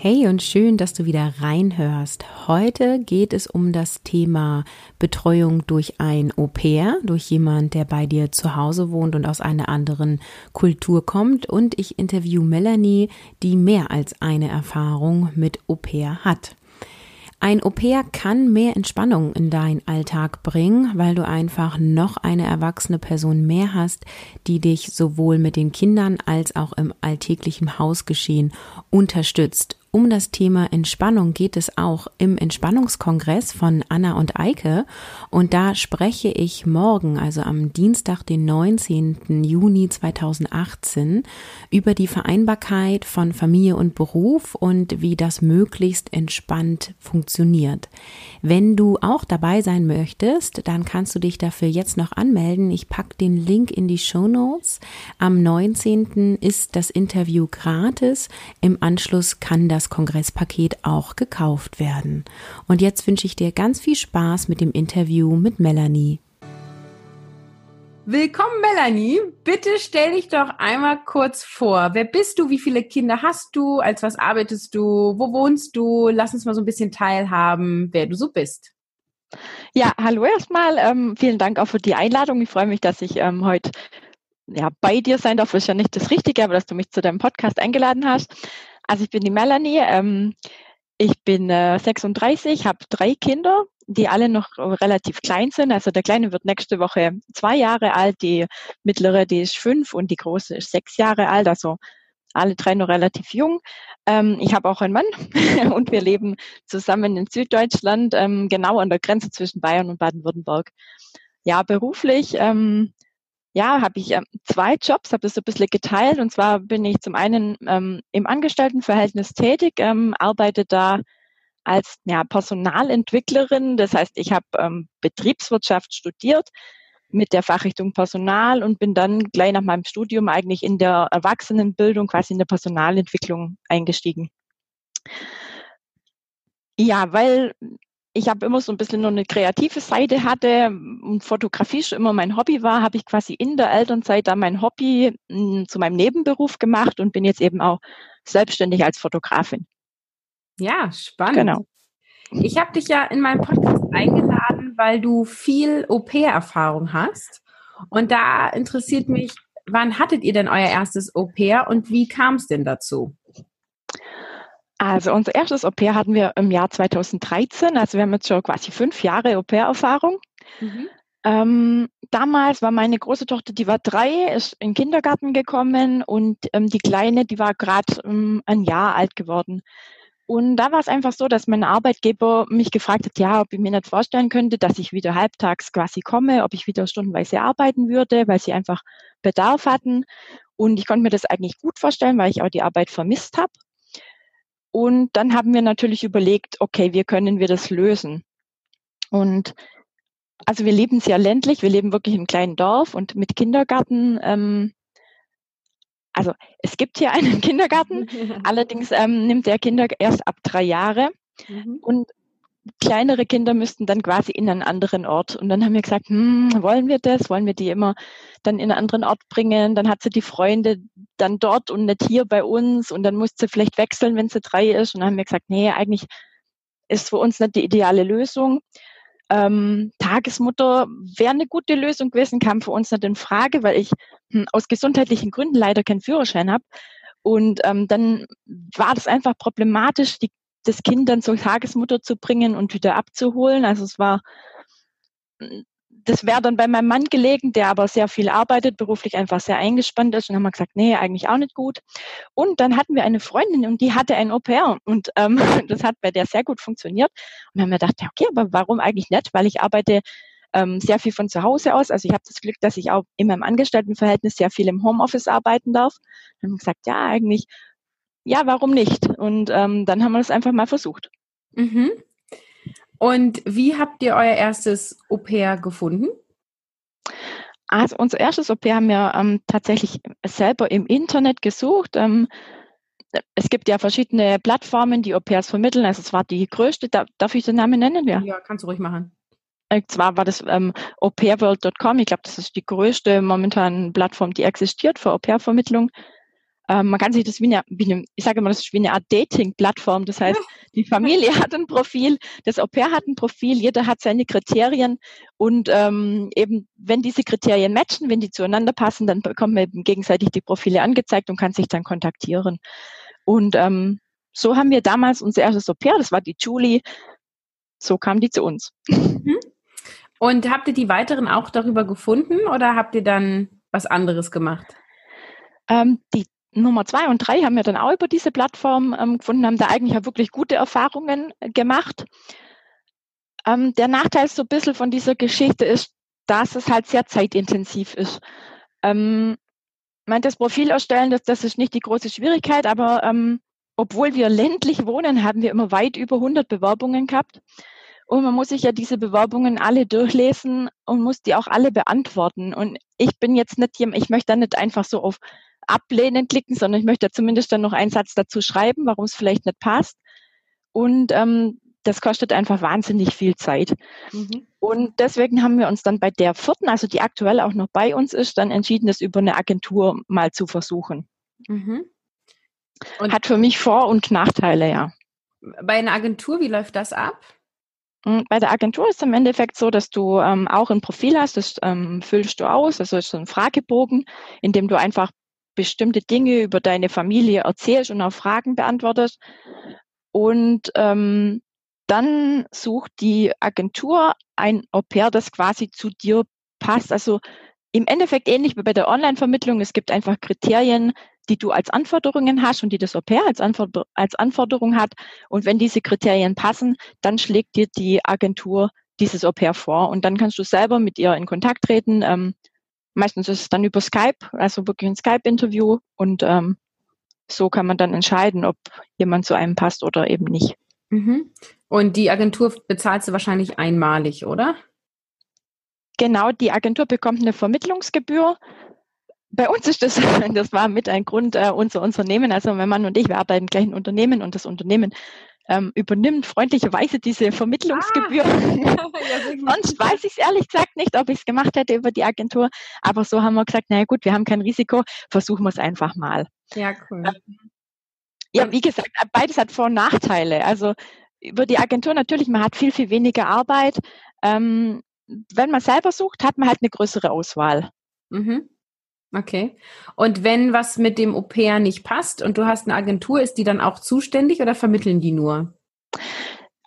Hey und schön, dass du wieder reinhörst. Heute geht es um das Thema Betreuung durch ein Au pair, durch jemand, der bei dir zu Hause wohnt und aus einer anderen Kultur kommt. Und ich interview Melanie, die mehr als eine Erfahrung mit Au pair hat. Ein Au-pair kann mehr Entspannung in deinen Alltag bringen, weil du einfach noch eine erwachsene Person mehr hast, die dich sowohl mit den Kindern als auch im alltäglichen Hausgeschehen unterstützt um das Thema Entspannung geht es auch im Entspannungskongress von Anna und Eike und da spreche ich morgen, also am Dienstag, den 19. Juni 2018, über die Vereinbarkeit von Familie und Beruf und wie das möglichst entspannt funktioniert. Wenn du auch dabei sein möchtest, dann kannst du dich dafür jetzt noch anmelden. Ich packe den Link in die Show Notes. Am 19. ist das Interview gratis. Im Anschluss kann das das Kongresspaket auch gekauft werden. Und jetzt wünsche ich dir ganz viel Spaß mit dem Interview mit Melanie. Willkommen, Melanie. Bitte stell dich doch einmal kurz vor. Wer bist du? Wie viele Kinder hast du? Als was arbeitest du? Wo wohnst du? Lass uns mal so ein bisschen teilhaben, wer du so bist. Ja, hallo erstmal. Ähm, vielen Dank auch für die Einladung. Ich freue mich, dass ich ähm, heute ja, bei dir sein darf. Ist ja nicht das Richtige, aber dass du mich zu deinem Podcast eingeladen hast. Also ich bin die Melanie. Ähm, ich bin äh, 36, habe drei Kinder, die alle noch relativ klein sind. Also der Kleine wird nächste Woche zwei Jahre alt, die mittlere, die ist fünf und die große ist sechs Jahre alt. Also alle drei noch relativ jung. Ähm, ich habe auch einen Mann und wir leben zusammen in Süddeutschland, ähm, genau an der Grenze zwischen Bayern und Baden-Württemberg. Ja, beruflich ähm, ja, habe ich ähm, zwei Jobs, habe das so ein bisschen geteilt. Und zwar bin ich zum einen ähm, im Angestelltenverhältnis tätig, ähm, arbeite da als ja, Personalentwicklerin. Das heißt, ich habe ähm, Betriebswirtschaft studiert mit der Fachrichtung Personal und bin dann gleich nach meinem Studium eigentlich in der Erwachsenenbildung, quasi in der Personalentwicklung eingestiegen. Ja, weil ich habe immer so ein bisschen nur eine kreative Seite hatte und Fotografie schon immer mein Hobby war, habe ich quasi in der Elternzeit dann mein Hobby hm, zu meinem Nebenberuf gemacht und bin jetzt eben auch selbstständig als Fotografin. Ja, spannend. Genau. Ich habe dich ja in meinem Podcast eingeladen, weil du viel Au-pair-Erfahrung hast. Und da interessiert mich, wann hattet ihr denn euer erstes Au-pair und wie kam es denn dazu? Also unser erstes Au-pair hatten wir im Jahr 2013. Also wir haben jetzt schon quasi fünf Jahre Au-pair-Erfahrung. Mhm. Ähm, damals war meine große Tochter, die war drei, ist in den Kindergarten gekommen und ähm, die Kleine, die war gerade ähm, ein Jahr alt geworden. Und da war es einfach so, dass mein Arbeitgeber mich gefragt hat, ja, ob ich mir nicht vorstellen könnte, dass ich wieder halbtags quasi komme, ob ich wieder stundenweise arbeiten würde, weil sie einfach Bedarf hatten. Und ich konnte mir das eigentlich gut vorstellen, weil ich auch die Arbeit vermisst habe. Und dann haben wir natürlich überlegt, okay, wie können wir das lösen? Und also wir leben sehr ländlich, wir leben wirklich im kleinen Dorf und mit Kindergarten. Ähm, also es gibt hier einen Kindergarten, allerdings ähm, nimmt der Kinder erst ab drei Jahre. Mhm. Und kleinere Kinder müssten dann quasi in einen anderen Ort. Und dann haben wir gesagt, hm, wollen wir das? Wollen wir die immer dann in einen anderen Ort bringen? Dann hat sie die Freunde dann dort und nicht hier bei uns. Und dann muss sie vielleicht wechseln, wenn sie drei ist. Und dann haben wir gesagt, nee, eigentlich ist für uns nicht die ideale Lösung. Ähm, Tagesmutter wäre eine gute Lösung gewesen, kam für uns nicht in Frage, weil ich hm, aus gesundheitlichen Gründen leider keinen Führerschein habe. Und ähm, dann war das einfach problematisch, die das Kind dann zur Tagesmutter zu bringen und wieder abzuholen. Also es war, das wäre dann bei meinem Mann gelegen, der aber sehr viel arbeitet, beruflich einfach sehr eingespannt ist. Und haben wir gesagt, nee, eigentlich auch nicht gut. Und dann hatten wir eine Freundin und die hatte ein Au-pair und ähm, das hat bei der sehr gut funktioniert. Und haben wir gedacht, okay, aber warum eigentlich nicht? Weil ich arbeite ähm, sehr viel von zu Hause aus. Also ich habe das Glück, dass ich auch in meinem Angestelltenverhältnis sehr viel im Homeoffice arbeiten darf. Dann haben wir gesagt, ja, eigentlich ja, warum nicht? Und ähm, dann haben wir das einfach mal versucht. Mhm. Und wie habt ihr euer erstes Au-pair gefunden? Also unser erstes OP haben wir ähm, tatsächlich selber im Internet gesucht. Ähm, es gibt ja verschiedene Plattformen, die Au-pairs vermitteln. Also es war die größte, darf ich den Namen nennen? Ja, ja kannst du ruhig machen. Und zwar war das ähm, aupairworld.com. Ich glaube, das ist die größte momentan Plattform, die existiert für Au-pair-Vermittlung. Ähm, man kann sich das wie eine, wie eine, ich sage immer, das ist wie eine Art Dating-Plattform. Das heißt, die Familie hat ein Profil, das Au-pair hat ein Profil, jeder hat seine Kriterien und ähm, eben, wenn diese Kriterien matchen, wenn die zueinander passen, dann bekommt man eben gegenseitig die Profile angezeigt und kann sich dann kontaktieren. Und ähm, so haben wir damals unser erstes Au-pair, das war die Julie, so kam die zu uns. Mhm. Und habt ihr die weiteren auch darüber gefunden oder habt ihr dann was anderes gemacht? Ähm, die Nummer zwei und drei haben wir dann auch über diese Plattform ähm, gefunden, haben da eigentlich auch wirklich gute Erfahrungen äh, gemacht. Ähm, der Nachteil so ein bisschen von dieser Geschichte ist, dass es halt sehr zeitintensiv ist. Ähm, mein, das Profil erstellen, das, das ist nicht die große Schwierigkeit, aber ähm, obwohl wir ländlich wohnen, haben wir immer weit über 100 Bewerbungen gehabt. Und man muss sich ja diese Bewerbungen alle durchlesen und muss die auch alle beantworten. Und ich bin jetzt nicht jemand, ich möchte da nicht einfach so auf Ablehnen klicken, sondern ich möchte zumindest dann noch einen Satz dazu schreiben, warum es vielleicht nicht passt. Und ähm, das kostet einfach wahnsinnig viel Zeit. Mhm. Und deswegen haben wir uns dann bei der vierten, also die aktuell auch noch bei uns ist, dann entschieden, das über eine Agentur mal zu versuchen. Mhm. Hat für mich Vor- und Nachteile, ja. Bei einer Agentur, wie läuft das ab? Hm, bei der Agentur ist es im Endeffekt so, dass du ähm, auch ein Profil hast, das ähm, füllst du aus, also ist so ein Fragebogen, in dem du einfach bestimmte Dinge über deine Familie erzählst und auch Fragen beantwortest. Und ähm, dann sucht die Agentur ein Au-pair, das quasi zu dir passt. Also im Endeffekt ähnlich wie bei der Online-Vermittlung. Es gibt einfach Kriterien, die du als Anforderungen hast und die das Au-pair als, Anforder als Anforderung hat. Und wenn diese Kriterien passen, dann schlägt dir die Agentur dieses Au-pair vor. Und dann kannst du selber mit ihr in Kontakt treten. Ähm, meistens ist es dann über Skype, also wirklich ein Skype-Interview. Und ähm, so kann man dann entscheiden, ob jemand zu einem passt oder eben nicht. Mhm. Und die Agentur bezahlst du wahrscheinlich einmalig, oder? Genau, die Agentur bekommt eine Vermittlungsgebühr bei uns ist das, das war mit ein Grund, äh, unser Unternehmen, also mein Mann und ich, wir arbeiten im gleichen Unternehmen und das Unternehmen ähm, übernimmt freundlicherweise diese Vermittlungsgebühr. Ah. Sonst weiß ich es ehrlich gesagt nicht, ob ich es gemacht hätte über die Agentur. Aber so haben wir gesagt, naja gut, wir haben kein Risiko, versuchen wir es einfach mal. Ja, cool. Ähm, ja, wie gesagt, beides hat Vor- und Nachteile. Also über die Agentur natürlich, man hat viel, viel weniger Arbeit. Ähm, wenn man selber sucht, hat man halt eine größere Auswahl. Mhm. Okay. Und wenn was mit dem Au-pair nicht passt und du hast eine Agentur, ist die dann auch zuständig oder vermitteln die nur?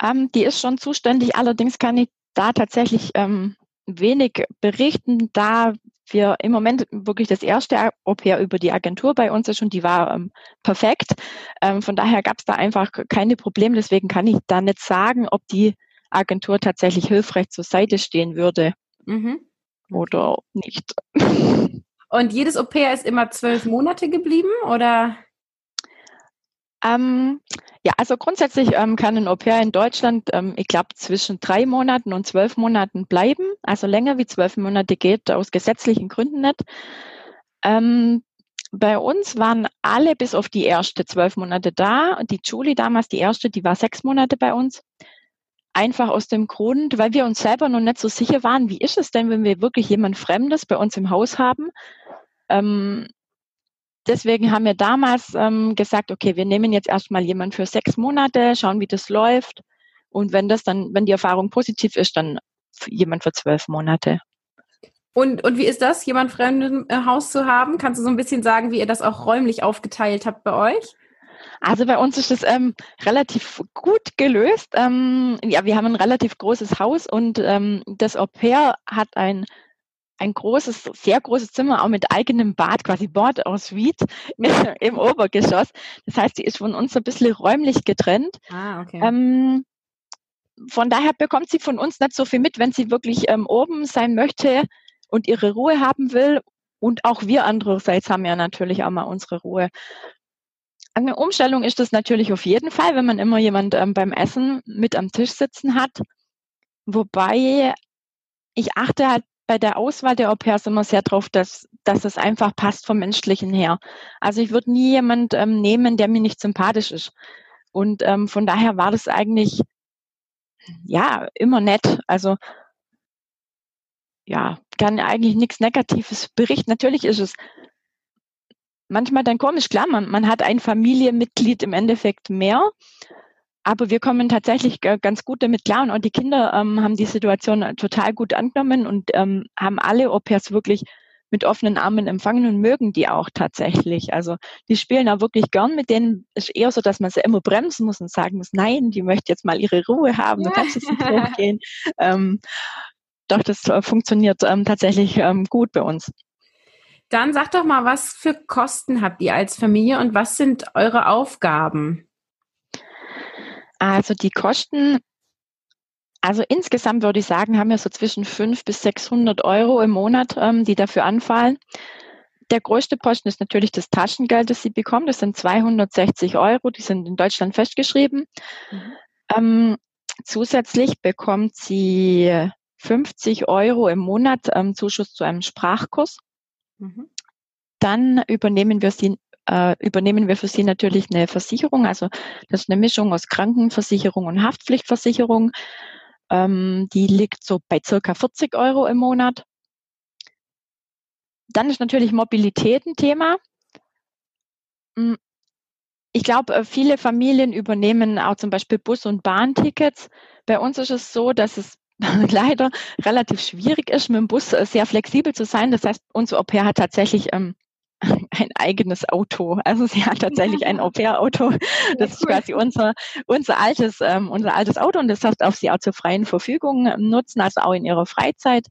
Ähm, die ist schon zuständig, allerdings kann ich da tatsächlich ähm, wenig berichten, da wir im Moment wirklich das erste Au-pair über die Agentur bei uns ist und die war ähm, perfekt. Ähm, von daher gab es da einfach keine Probleme. Deswegen kann ich da nicht sagen, ob die Agentur tatsächlich hilfreich zur Seite stehen würde mhm. oder nicht. Und jedes Au-pair ist immer zwölf Monate geblieben, oder? Ähm, ja, also grundsätzlich ähm, kann ein Au-pair in Deutschland, ähm, ich glaube, zwischen drei Monaten und zwölf Monaten bleiben. Also länger wie zwölf Monate geht aus gesetzlichen Gründen nicht. Ähm, bei uns waren alle bis auf die erste zwölf Monate da. Die Julie damals, die erste, die war sechs Monate bei uns. Einfach aus dem Grund, weil wir uns selber noch nicht so sicher waren, wie ist es denn, wenn wir wirklich jemand Fremdes bei uns im Haus haben ähm, deswegen haben wir damals ähm, gesagt, okay, wir nehmen jetzt erstmal jemanden für sechs Monate, schauen, wie das läuft. Und wenn das dann, wenn die Erfahrung positiv ist, dann jemand für zwölf Monate. Und, und wie ist das, jemand fremden im Haus zu haben? Kannst du so ein bisschen sagen, wie ihr das auch räumlich aufgeteilt habt bei euch? Also bei uns ist das ähm, relativ gut gelöst. Ähm, ja, wir haben ein relativ großes Haus und ähm, das Au pair hat ein ein großes, sehr großes Zimmer, auch mit eigenem Bad, quasi Bord en Suite im Obergeschoss. Das heißt, die ist von uns ein bisschen räumlich getrennt. Ah, okay. Ähm, von daher bekommt sie von uns nicht so viel mit, wenn sie wirklich ähm, oben sein möchte und ihre Ruhe haben will. Und auch wir andererseits haben ja natürlich auch mal unsere Ruhe. Eine Umstellung ist das natürlich auf jeden Fall, wenn man immer jemand ähm, beim Essen mit am Tisch sitzen hat. Wobei ich achte halt bei der Auswahl der Au pairs immer sehr drauf, dass, dass es einfach passt vom Menschlichen her. Also ich würde nie jemand ähm, nehmen, der mir nicht sympathisch ist. Und ähm, von daher war das eigentlich ja immer nett. Also ja, kann eigentlich nichts Negatives berichten. Natürlich ist es manchmal dann komisch, klar, man, man hat ein Familienmitglied im Endeffekt mehr, aber wir kommen tatsächlich ganz gut damit klar und auch die Kinder ähm, haben die Situation total gut angenommen und ähm, haben alle Au-pairs wirklich mit offenen Armen empfangen und mögen die auch tatsächlich. Also die spielen auch wirklich gern mit denen. Es ist eher so, dass man sie immer bremsen muss und sagen muss, nein, die möchte jetzt mal ihre Ruhe haben, du kannst jetzt nicht hochgehen. Ähm, doch, das äh, funktioniert ähm, tatsächlich ähm, gut bei uns. Dann sag doch mal, was für Kosten habt ihr als Familie und was sind eure Aufgaben? Also die Kosten, also insgesamt würde ich sagen, haben wir so zwischen 500 bis 600 Euro im Monat, ähm, die dafür anfallen. Der größte Posten ist natürlich das Taschengeld, das sie bekommt. Das sind 260 Euro, die sind in Deutschland festgeschrieben. Mhm. Ähm, zusätzlich bekommt sie 50 Euro im Monat ähm, Zuschuss zu einem Sprachkurs. Mhm. Dann übernehmen wir sie äh, übernehmen wir für sie natürlich eine Versicherung. Also das ist eine Mischung aus Krankenversicherung und Haftpflichtversicherung. Ähm, die liegt so bei circa 40 Euro im Monat. Dann ist natürlich Mobilität ein Thema. Hm, ich glaube, äh, viele Familien übernehmen auch zum Beispiel Bus- und Bahntickets. Bei uns ist es so, dass es leider relativ schwierig ist, mit dem Bus äh, sehr flexibel zu sein. Das heißt, unser Au pair hat tatsächlich ähm, ein eigenes Auto. Also sie hat tatsächlich ein Au-pair-Auto. Das ist quasi unser, unser altes, ähm, unser altes Auto und das darf sie auch zur freien Verfügung ähm, nutzen, also auch in ihrer Freizeit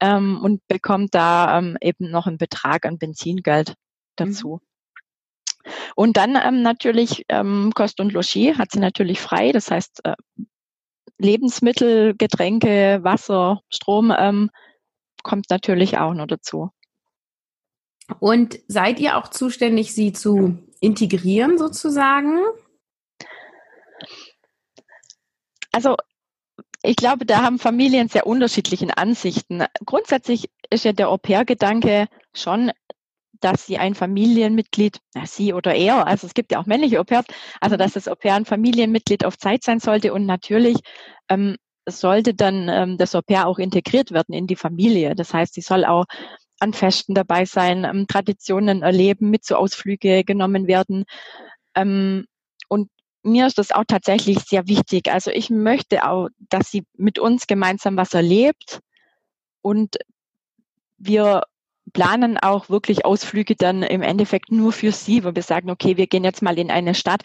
ähm, und bekommt da ähm, eben noch einen Betrag an Benzingeld dazu. Mhm. Und dann ähm, natürlich ähm, Kost und Logis hat sie natürlich frei. Das heißt, äh, Lebensmittel, Getränke, Wasser, Strom ähm, kommt natürlich auch noch dazu. Und seid ihr auch zuständig, sie zu integrieren sozusagen? Also ich glaube, da haben Familien sehr unterschiedliche Ansichten. Grundsätzlich ist ja der Au-pair-Gedanke schon, dass sie ein Familienmitglied, na, sie oder er, also es gibt ja auch männliche Au-pairs, also dass das Au-pair ein Familienmitglied auf Zeit sein sollte und natürlich ähm, sollte dann ähm, das Au-pair auch integriert werden in die Familie. Das heißt, sie soll auch an Festen dabei sein, ähm, Traditionen erleben, mit zu Ausflüge genommen werden. Ähm, und mir ist das auch tatsächlich sehr wichtig. Also ich möchte auch, dass sie mit uns gemeinsam was erlebt und wir planen auch wirklich Ausflüge dann im Endeffekt nur für sie, wo wir sagen, okay, wir gehen jetzt mal in eine Stadt,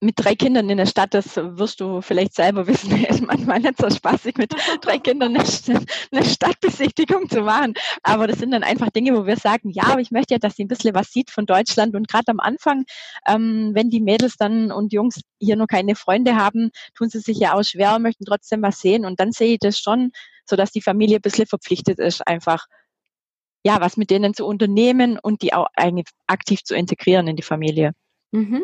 mit drei Kindern in der Stadt, das wirst du vielleicht selber wissen, ist manchmal nicht so spaßig, mit drei Kindern eine, Stadtbesichtigung zu machen. Aber das sind dann einfach Dinge, wo wir sagen, ja, aber ich möchte ja, dass sie ein bisschen was sieht von Deutschland. Und gerade am Anfang, ähm, wenn die Mädels dann und Jungs hier noch keine Freunde haben, tun sie sich ja auch schwer, möchten trotzdem was sehen. Und dann sehe ich das schon, so dass die Familie ein bisschen verpflichtet ist, einfach ja, was mit denen zu unternehmen und die auch eigentlich aktiv zu integrieren in die Familie. Mhm.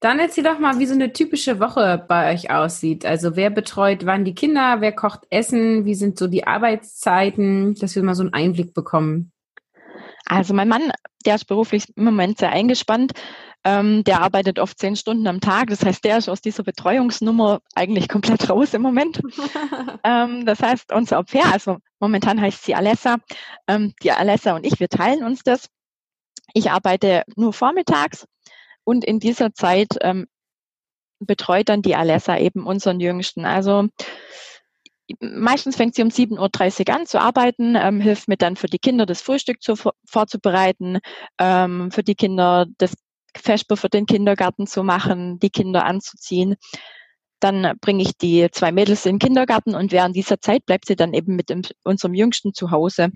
Dann erzähl doch mal, wie so eine typische Woche bei euch aussieht. Also wer betreut wann die Kinder, wer kocht Essen, wie sind so die Arbeitszeiten, dass wir mal so einen Einblick bekommen. Also mein Mann, der ist beruflich im Moment sehr eingespannt. Ähm, der arbeitet oft zehn Stunden am Tag. Das heißt, der ist aus dieser Betreuungsnummer eigentlich komplett raus im Moment. ähm, das heißt, unser Au-pair, also momentan heißt sie Alessa, ähm, die Alessa und ich, wir teilen uns das. Ich arbeite nur vormittags und in dieser Zeit ähm, betreut dann die Alessa eben unseren Jüngsten. Also meistens fängt sie um 7.30 Uhr an zu arbeiten, ähm, hilft mir dann für die Kinder das Frühstück zu, vorzubereiten, ähm, für die Kinder das Vesper für den Kindergarten zu machen, die Kinder anzuziehen. Dann bringe ich die zwei Mädels in den Kindergarten und während dieser Zeit bleibt sie dann eben mit unserem Jüngsten zu Hause.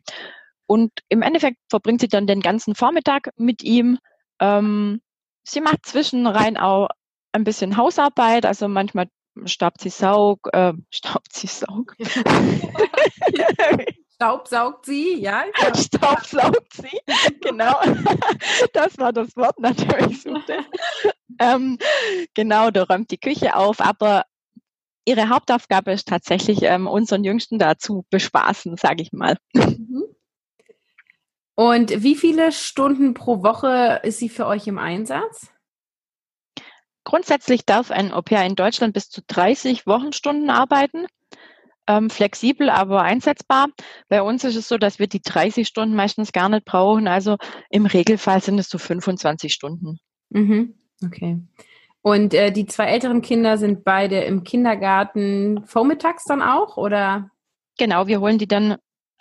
Und im Endeffekt verbringt sie dann den ganzen Vormittag mit ihm, ähm, sie macht zwischenrein auch ein bisschen Hausarbeit, also manchmal staubt sie Saug, äh, staubt sie Saug. Staubsaugt sie, ja. Staubsaugt sie, genau. Das war das Wort natürlich. ähm, genau, da räumt die Küche auf, aber ihre Hauptaufgabe ist tatsächlich, ähm, unseren Jüngsten dazu bespaßen, sage ich mal. Mhm. Und wie viele Stunden pro Woche ist sie für euch im Einsatz? Grundsätzlich darf ein Au-pair in Deutschland bis zu 30 Wochenstunden arbeiten. Ähm, flexibel, aber einsetzbar. Bei uns ist es so, dass wir die 30 Stunden meistens gar nicht brauchen. Also im Regelfall sind es so 25 Stunden. Mhm. Okay. Und äh, die zwei älteren Kinder sind beide im Kindergarten vormittags dann auch, oder? Genau, wir holen die dann,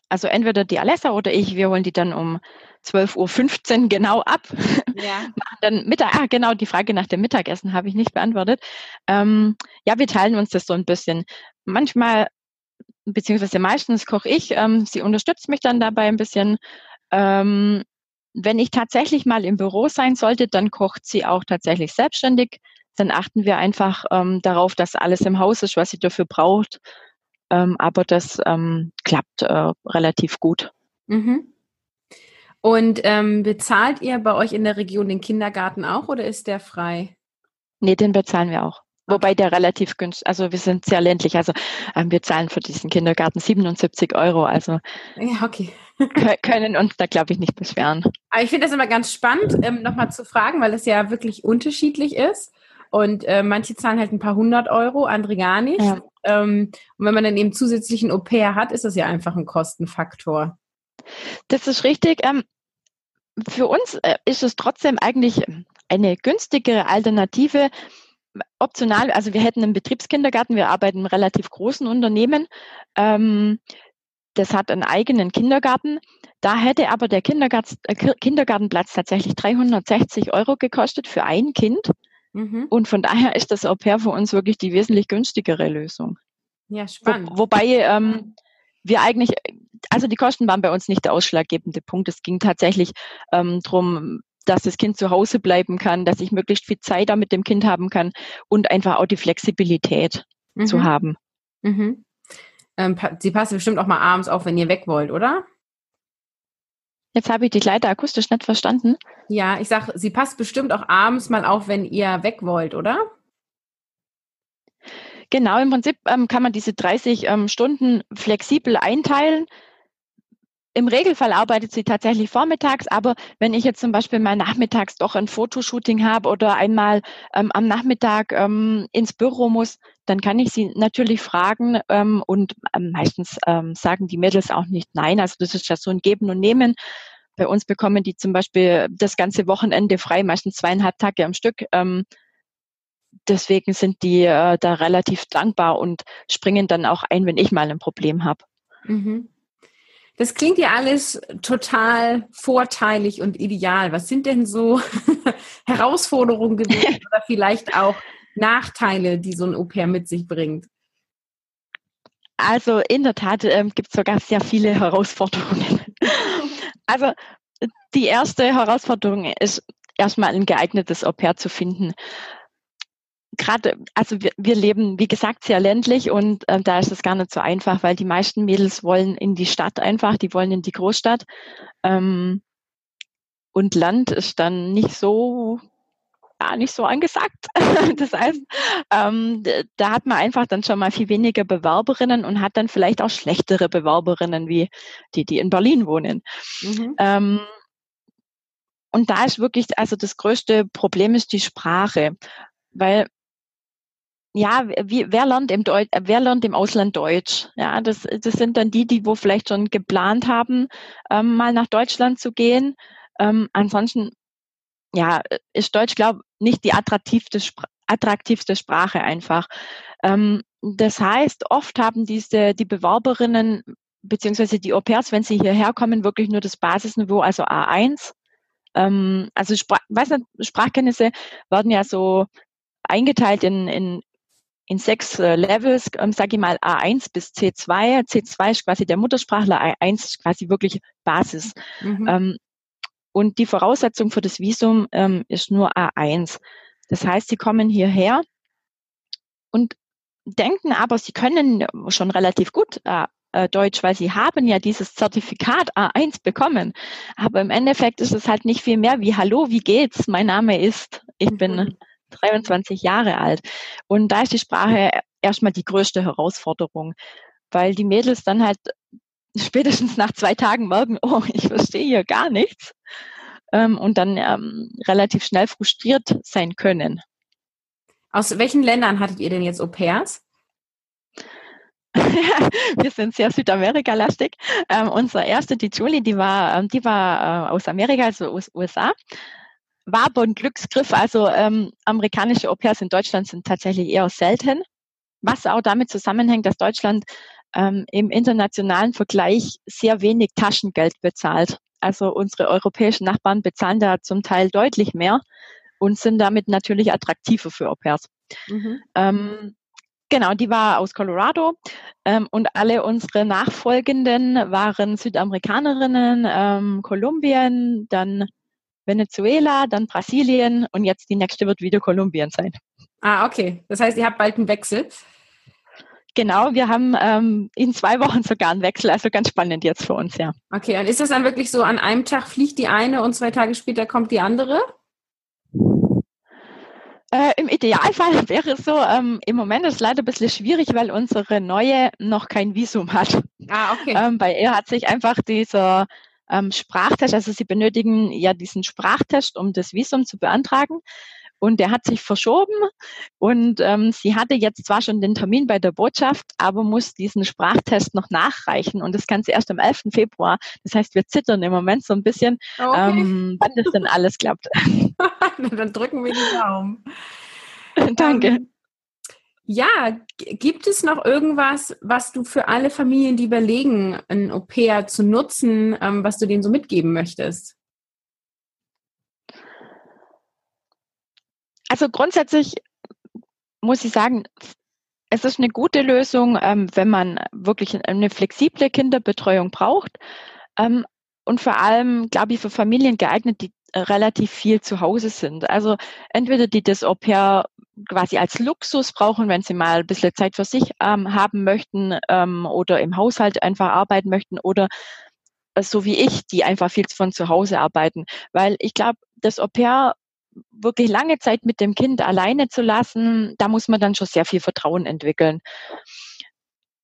also entweder die Alessa oder ich, wir holen die dann um 12.15 Uhr genau ab. Ja. Machen dann Mittag, ah, genau, die Frage nach dem Mittagessen habe ich nicht beantwortet. Ähm, ja, wir teilen uns das so ein bisschen. Manchmal, beziehungsweise meistens koche ich, ähm, sie unterstützt mich dann dabei ein bisschen. Ähm, wenn ich tatsächlich mal im Büro sein sollte, dann kocht sie auch tatsächlich selbstständig. Dann achten wir einfach ähm, darauf, dass alles im Haus ist, was sie dafür braucht. Ähm, aber das ähm, klappt äh, relativ gut. Mhm. Und ähm, bezahlt ihr bei euch in der Region den Kindergarten auch oder ist der frei? Nee, den bezahlen wir auch. Wobei der relativ günstig, also wir sind sehr ländlich, also ähm, wir zahlen für diesen Kindergarten 77 Euro, also ja, okay. können uns da, glaube ich, nicht beschweren. Aber ich finde das immer ganz spannend, ähm, nochmal zu fragen, weil es ja wirklich unterschiedlich ist. Und äh, manche zahlen halt ein paar hundert Euro, andere gar nicht. Ja. Ähm, und wenn man dann eben zusätzlichen Au-pair hat, ist das ja einfach ein Kostenfaktor. Das ist richtig. Ähm, für uns äh, ist es trotzdem eigentlich eine günstigere Alternative. Optional, also wir hätten einen Betriebskindergarten, wir arbeiten in relativ großen Unternehmen. Ähm, das hat einen eigenen Kindergarten. Da hätte aber der äh, Kindergartenplatz tatsächlich 360 Euro gekostet für ein Kind. Mhm. Und von daher ist das Au pair für uns wirklich die wesentlich günstigere Lösung. Ja, spannend. Wo, wobei ähm, wir eigentlich, also die Kosten waren bei uns nicht der ausschlaggebende Punkt. Es ging tatsächlich ähm, darum, dass das Kind zu Hause bleiben kann, dass ich möglichst viel Zeit da mit dem Kind haben kann und einfach auch die Flexibilität mhm. zu haben. Mhm. Ähm, sie passt bestimmt auch mal abends auf, wenn ihr weg wollt, oder? Jetzt habe ich dich leider akustisch nicht verstanden. Ja, ich sage, sie passt bestimmt auch abends mal auf, wenn ihr weg wollt, oder? Genau, im Prinzip ähm, kann man diese 30 ähm, Stunden flexibel einteilen. Im Regelfall arbeitet sie tatsächlich vormittags, aber wenn ich jetzt zum Beispiel mal nachmittags doch ein Fotoshooting habe oder einmal ähm, am Nachmittag ähm, ins Büro muss, dann kann ich sie natürlich fragen ähm, und ähm, meistens sagen die Mädels auch nicht nein. Also das ist ja so ein Geben und Nehmen. Bei uns bekommen die zum Beispiel das ganze Wochenende frei, meistens zweieinhalb Tage am Stück. Ähm, deswegen sind die äh, da relativ dankbar und springen dann auch ein, wenn ich mal ein Problem habe. Mhm. Das klingt ja alles total vorteilig und ideal. Was sind denn so Herausforderungen gewesen oder vielleicht auch Nachteile, die so ein Au-pair mit sich bringt? Also in der Tat ähm, gibt es sogar sehr viele Herausforderungen. also die erste Herausforderung ist erstmal ein geeignetes Au-pair zu finden gerade, also wir, wir leben, wie gesagt, sehr ländlich und äh, da ist es gar nicht so einfach, weil die meisten Mädels wollen in die Stadt einfach, die wollen in die Großstadt. Ähm, und Land ist dann nicht so, ja, nicht so angesagt. das heißt, ähm, da hat man einfach dann schon mal viel weniger Bewerberinnen und hat dann vielleicht auch schlechtere Bewerberinnen wie die, die in Berlin wohnen. Mhm. Ähm, und da ist wirklich, also das größte Problem ist die Sprache, weil ja, wie, wer lernt im Deutsch, wer lernt im Ausland Deutsch? Ja, das, das sind dann die, die wo vielleicht schon geplant haben, ähm, mal nach Deutschland zu gehen. Ähm, ansonsten, ja, ist Deutsch, glaube nicht die attraktivste, attraktivste Sprache einfach. Ähm, das heißt, oft haben diese, die Bewerberinnen beziehungsweise die Au-pairs, wenn sie hierher kommen, wirklich nur das Basisniveau, also A1. Ähm, also Sprach, weiß nicht, Sprachkenntnisse werden ja so eingeteilt in, in in sechs äh, Levels, ähm, sage ich mal A1 bis C2. C2 ist quasi der Muttersprachler, A1 ist quasi wirklich Basis. Mhm. Ähm, und die Voraussetzung für das Visum ähm, ist nur A1. Das heißt, sie kommen hierher und denken aber, sie können schon relativ gut äh, äh Deutsch, weil sie haben ja dieses Zertifikat A1 bekommen. Aber im Endeffekt ist es halt nicht viel mehr wie Hallo, wie geht's? Mein Name ist, ich bin. 23 Jahre alt. Und da ist die Sprache erstmal die größte Herausforderung, weil die Mädels dann halt spätestens nach zwei Tagen merken, oh, ich verstehe hier gar nichts ähm, und dann ähm, relativ schnell frustriert sein können. Aus welchen Ländern hattet ihr denn jetzt Au pairs? wir sind sehr Südamerika-lastig. Ähm, unsere erste, die Julie, die war, ähm, die war äh, aus Amerika, also aus USA. Aber ein Glücksgriff. Also ähm, amerikanische Au pairs in Deutschland sind tatsächlich eher selten. Was auch damit zusammenhängt, dass Deutschland ähm, im internationalen Vergleich sehr wenig Taschengeld bezahlt. Also unsere europäischen Nachbarn bezahlen da zum Teil deutlich mehr und sind damit natürlich attraktiver für Au pairs. Mhm. Ähm, genau, die war aus Colorado ähm, und alle unsere Nachfolgenden waren Südamerikanerinnen, ähm, Kolumbien, dann Venezuela, dann Brasilien und jetzt die nächste wird wieder Kolumbien sein. Ah, okay. Das heißt, ihr habt bald einen Wechsel. Genau, wir haben ähm, in zwei Wochen sogar einen Wechsel, also ganz spannend jetzt für uns, ja. Okay, und ist das dann wirklich so, an einem Tag fliegt die eine und zwei Tage später kommt die andere? Äh, Im Idealfall wäre es so, ähm, im Moment ist es leider ein bisschen schwierig, weil unsere neue noch kein Visum hat. Ah, okay. Ähm, bei ihr hat sich einfach dieser ähm, Sprachtest, also sie benötigen ja diesen Sprachtest, um das Visum zu beantragen und der hat sich verschoben und ähm, sie hatte jetzt zwar schon den Termin bei der Botschaft, aber muss diesen Sprachtest noch nachreichen und das Ganze erst am 11. Februar. Das heißt, wir zittern im Moment so ein bisschen, okay. ähm, wann das denn alles klappt. Dann drücken wir die Daumen. Danke. Ähm, ja, gibt es noch irgendwas, was du für alle Familien, die überlegen, ein Au pair zu nutzen, ähm, was du denen so mitgeben möchtest? Also grundsätzlich muss ich sagen, es ist eine gute Lösung, ähm, wenn man wirklich eine flexible Kinderbetreuung braucht. Ähm, und vor allem, glaube ich, für Familien geeignet, die äh, relativ viel zu Hause sind. Also entweder die das Au pair quasi als Luxus brauchen, wenn sie mal ein bisschen Zeit für sich ähm, haben möchten ähm, oder im Haushalt einfach arbeiten möchten oder äh, so wie ich, die einfach viel von zu Hause arbeiten. Weil ich glaube, das Au pair wirklich lange Zeit mit dem Kind alleine zu lassen, da muss man dann schon sehr viel Vertrauen entwickeln.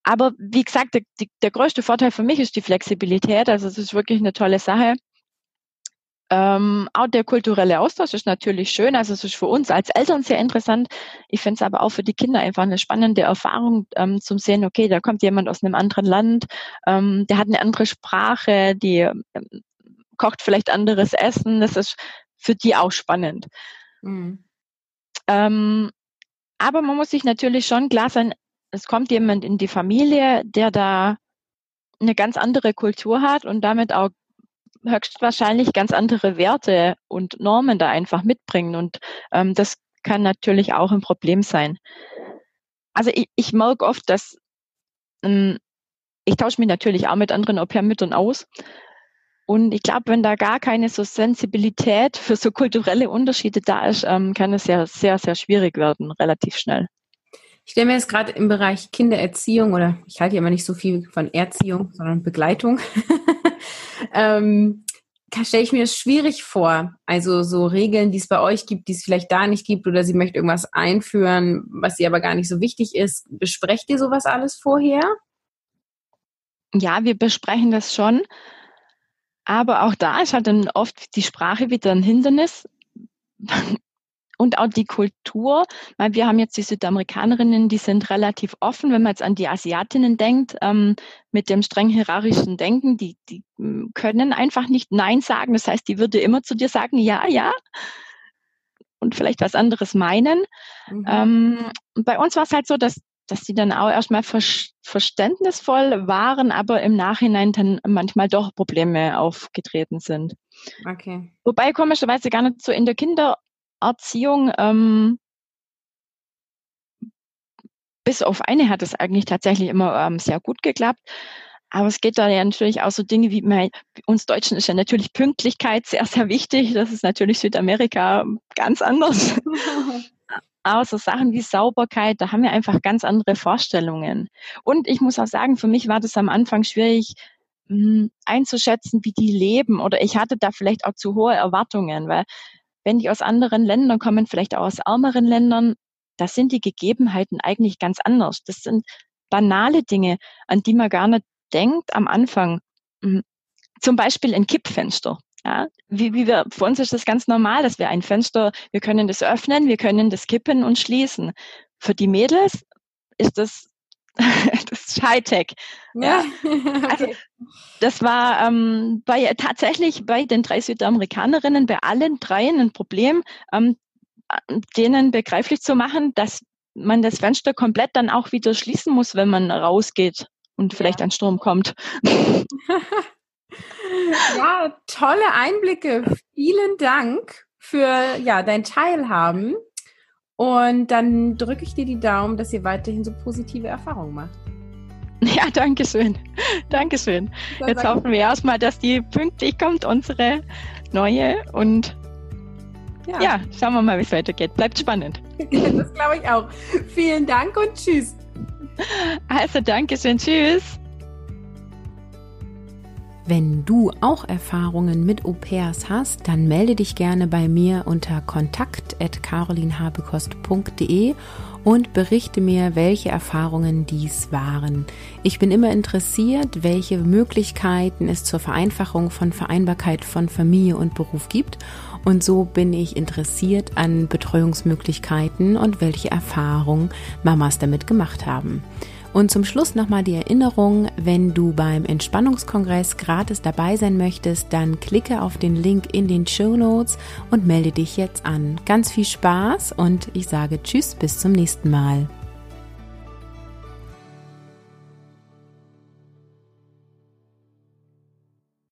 Aber wie gesagt, der, der größte Vorteil für mich ist die Flexibilität. Also es ist wirklich eine tolle Sache. Ähm, auch der kulturelle Austausch ist natürlich schön. Also es ist für uns als Eltern sehr interessant. Ich finde es aber auch für die Kinder einfach eine spannende Erfahrung ähm, zum sehen, okay, da kommt jemand aus einem anderen Land, ähm, der hat eine andere Sprache, die ähm, kocht vielleicht anderes Essen. Das ist für die auch spannend. Mhm. Ähm, aber man muss sich natürlich schon klar sein, es kommt jemand in die Familie, der da eine ganz andere Kultur hat und damit auch höchstwahrscheinlich ganz andere Werte und Normen da einfach mitbringen. Und ähm, das kann natürlich auch ein Problem sein. Also ich, ich merke oft, dass ähm, ich tausche mich natürlich auch mit anderen Au-pair-Müttern aus. Und ich glaube, wenn da gar keine so Sensibilität für so kulturelle Unterschiede da ist, ähm, kann es ja sehr, sehr schwierig werden, relativ schnell. Ich stelle mir jetzt gerade im Bereich Kindererziehung oder ich halte ja immer nicht so viel von Erziehung, sondern Begleitung. Ähm, stelle ich mir das schwierig vor. Also so Regeln, die es bei euch gibt, die es vielleicht da nicht gibt oder sie möchte irgendwas einführen, was sie aber gar nicht so wichtig ist. Besprecht ihr sowas alles vorher? Ja, wir besprechen das schon. Aber auch da ist halt dann oft die Sprache wieder ein Hindernis. Und auch die Kultur, weil wir haben jetzt die Südamerikanerinnen, die sind relativ offen, wenn man jetzt an die Asiatinnen denkt, ähm, mit dem streng hierarchischen Denken, die, die hm, können einfach nicht Nein sagen. Das heißt, die würde immer zu dir sagen, ja, ja, und vielleicht was anderes meinen. Mhm. Ähm, bei uns war es halt so, dass dass die dann auch erstmal ver verständnisvoll waren, aber im Nachhinein dann manchmal doch Probleme aufgetreten sind. Okay. Wobei komischerweise gar nicht so in der Kindererziehung, ähm, bis auf eine hat es eigentlich tatsächlich immer ähm, sehr gut geklappt. Aber es geht da ja natürlich auch so Dinge wie, bei uns Deutschen ist ja natürlich Pünktlichkeit sehr, sehr wichtig. Das ist natürlich Südamerika ganz anders. Aber so Sachen wie Sauberkeit, da haben wir einfach ganz andere Vorstellungen. Und ich muss auch sagen, für mich war das am Anfang schwierig mh, hm, einzuschätzen, wie die leben. Oder ich hatte da vielleicht auch zu hohe Erwartungen, weil wenn die aus anderen Ländern kommen, vielleicht auch aus ärmeren Ländern, da sind die Gegebenheiten eigentlich ganz anders. Das sind banale Dinge, an die man gar nicht denkt am Anfang. Mhm. Zum Beispiel ein Kippfenster. Ja, wie, wie wir, für uns ist das ganz normal, dass wir ein Fenster, wir können das öffnen, wir können das kippen und schließen. Für die Mädels ist das, das ist Hightech. Ja. okay. Also, das war ähm, bei, tatsächlich bei den drei Südamerikanerinnen, bei allen dreien ein Problem, ähm, denen begreiflich zu machen, dass man das Fenster komplett dann auch wieder schließen muss, wenn man rausgeht und vielleicht ja. ein Strom kommt. ja, tolle Einblicke. Vielen Dank für ja, dein Teilhaben. Und dann drücke ich dir die Daumen, dass ihr weiterhin so positive Erfahrungen macht. Ja, danke schön. Dankeschön. Jetzt hoffen wir erstmal, dass die pünktlich kommt, unsere neue. Und ja, ja schauen wir mal, wie es weitergeht. Bleibt spannend. das glaube ich auch. Vielen Dank und tschüss. Also, danke schön. Tschüss. Wenn du auch Erfahrungen mit Au-pairs hast, dann melde dich gerne bei mir unter kontakt.carolinhabekost.de und berichte mir, welche Erfahrungen dies waren. Ich bin immer interessiert, welche Möglichkeiten es zur Vereinfachung von Vereinbarkeit von Familie und Beruf gibt und so bin ich interessiert an Betreuungsmöglichkeiten und welche Erfahrungen Mamas damit gemacht haben. Und zum Schluss nochmal die Erinnerung, wenn du beim Entspannungskongress gratis dabei sein möchtest, dann klicke auf den Link in den Show Notes und melde dich jetzt an. Ganz viel Spaß und ich sage Tschüss, bis zum nächsten Mal.